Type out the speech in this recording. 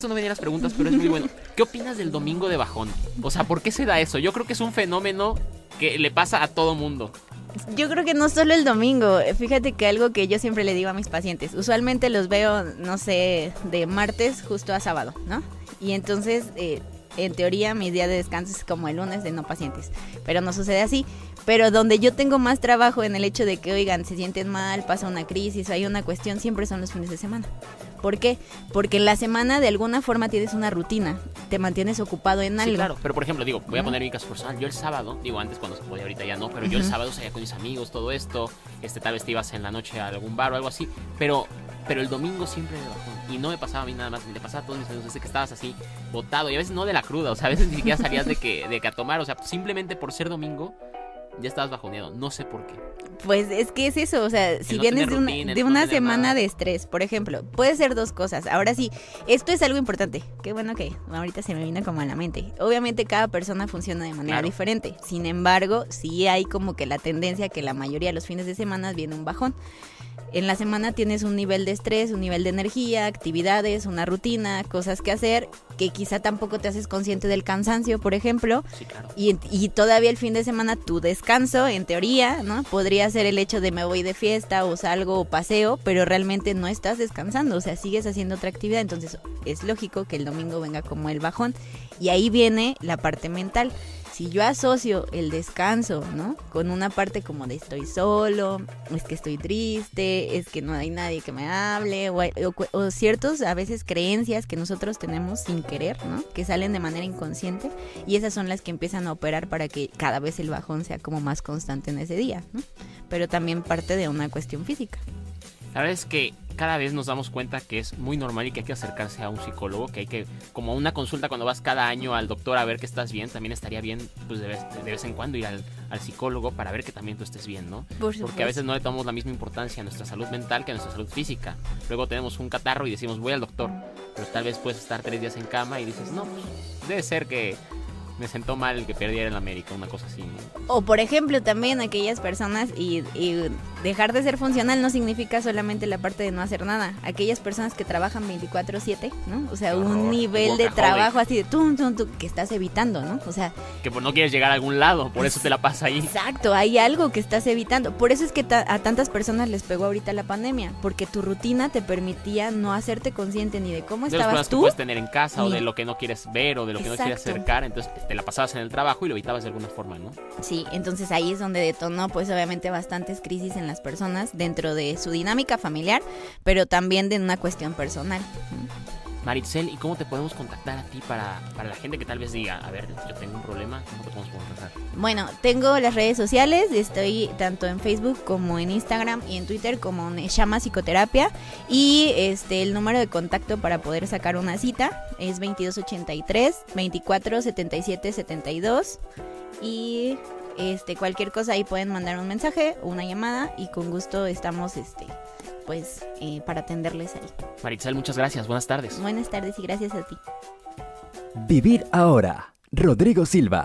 Eso no venía las preguntas, pero es muy bueno. ¿Qué opinas del domingo de bajón? O sea, ¿por qué se da eso? Yo creo que es un fenómeno que le pasa a todo mundo. Yo creo que no solo el domingo. Fíjate que algo que yo siempre le digo a mis pacientes, usualmente los veo, no sé, de martes justo a sábado, ¿no? Y entonces, eh, en teoría, mi día de descanso es como el lunes de no pacientes. Pero no sucede así. Pero donde yo tengo más trabajo en el hecho de que, oigan, se sienten mal, pasa una crisis, hay una cuestión, siempre son los fines de semana. ¿Por qué? Porque en la semana de alguna forma tienes una rutina, te mantienes ocupado en algo. Sí, claro, pero por ejemplo, digo, voy a poner mi caso personal. Yo el sábado, digo antes cuando se podía, ahorita ya no, pero yo el sábado salía con mis amigos, todo esto. Este, tal vez te ibas en la noche a algún bar o algo así. Pero, pero el domingo siempre de bajón. Y no me pasaba a mí nada más, le pasaba a todos mis amigos. Desde que estabas así, botado. Y a veces no de la cruda, o sea, a veces ni siquiera salías de que, de que a tomar. O sea, simplemente por ser domingo, ya estabas bajoneado. No sé por qué. Pues es que es eso, o sea, si no vienes de una, de no semana nada. de estrés, por ejemplo, puede ser dos cosas. Ahora sí, esto es algo importante. Qué bueno que ahorita se me vino como a la mente. Obviamente cada persona funciona de manera Claro. diferente. Sin embargo, sí hay como que la tendencia que la mayoría de los fines de semana viene un bajón. En la semana tienes un nivel de estrés, un nivel de energía, actividades, una rutina, cosas que hacer, que quizá tampoco te haces consciente del cansancio, por ejemplo. Sí, claro. Y, y todavía el fin de semana tu descanso, en teoría, ¿no? Podría ser el hecho de me voy de fiesta o salgo o paseo, pero realmente no estás descansando, o sea, sigues haciendo otra actividad, entonces es lógico que el domingo venga como el bajón. Y ahí viene la parte mental. Si yo asocio el descanso, ¿no? Con una parte como de estoy solo, es que estoy triste, es que no hay nadie que me hable, o, o- o ciertos a veces creencias que nosotros tenemos sin querer, ¿no? Que salen de manera inconsciente y esas son las que empiezan a operar para que cada vez el bajón sea como más constante en ese día, ¿no? Pero también parte de una cuestión física. La verdad es que cada vez nos damos cuenta que es muy normal y que hay que acercarse a un psicólogo, que hay que, como una consulta cuando vas cada año al doctor a ver que estás bien, también estaría bien, pues de vez, de vez en cuando ir al, al psicólogo para ver que también tú estés bien, ¿no? Por Porque a veces no le tomamos la misma importancia a nuestra salud mental que a nuestra salud física. Luego tenemos un catarro y decimos, voy al doctor, pero tal vez puedes estar tres días en cama y dices, no, pues debe ser que me sentó mal que perdiera en América, una cosa así. O por ejemplo también aquellas personas y, y dejar de ser funcional no significa solamente la parte de no hacer nada. Aquellas personas que trabajan 24/7, ¿no? O sea, un nivel de trabajo así de tum, tum, tum, que estás evitando, ¿no? O sea, Que pues no quieres llegar a algún lado, por eso te la pasa ahí. exacto, hay algo que estás evitando. Por eso es que ta- a tantas personas les pegó ahorita la pandemia, porque tu rutina te permitía no hacerte consciente ni de cómo de estabas que tú. puedes tener en casa o de lo que no quieres ver o de lo que no quieres acercar, entonces te la pasabas en el trabajo y lo evitabas de alguna forma, ¿no? Sí, entonces ahí es donde detonó pues obviamente bastantes crisis en las personas dentro de su dinámica familiar, pero también de una cuestión personal. Maritzel, ¿y cómo te podemos contactar a ti para, para la gente que tal vez diga, a ver, yo tengo un problema, ¿cómo te podemos contactar? Bueno, tengo las redes sociales, estoy tanto en Facebook como en Instagram y en Twitter como Llama Psicoterapia y este el número de contacto para poder sacar una cita es 2283 24 77 72 y este cualquier cosa ahí pueden mandar un mensaje o una llamada y con gusto estamos este pues eh, para atenderles ahí. Maritzel, muchas gracias, buenas tardes. Buenas tardes y gracias a ti. Vivir ahora. Rodrigo Silva.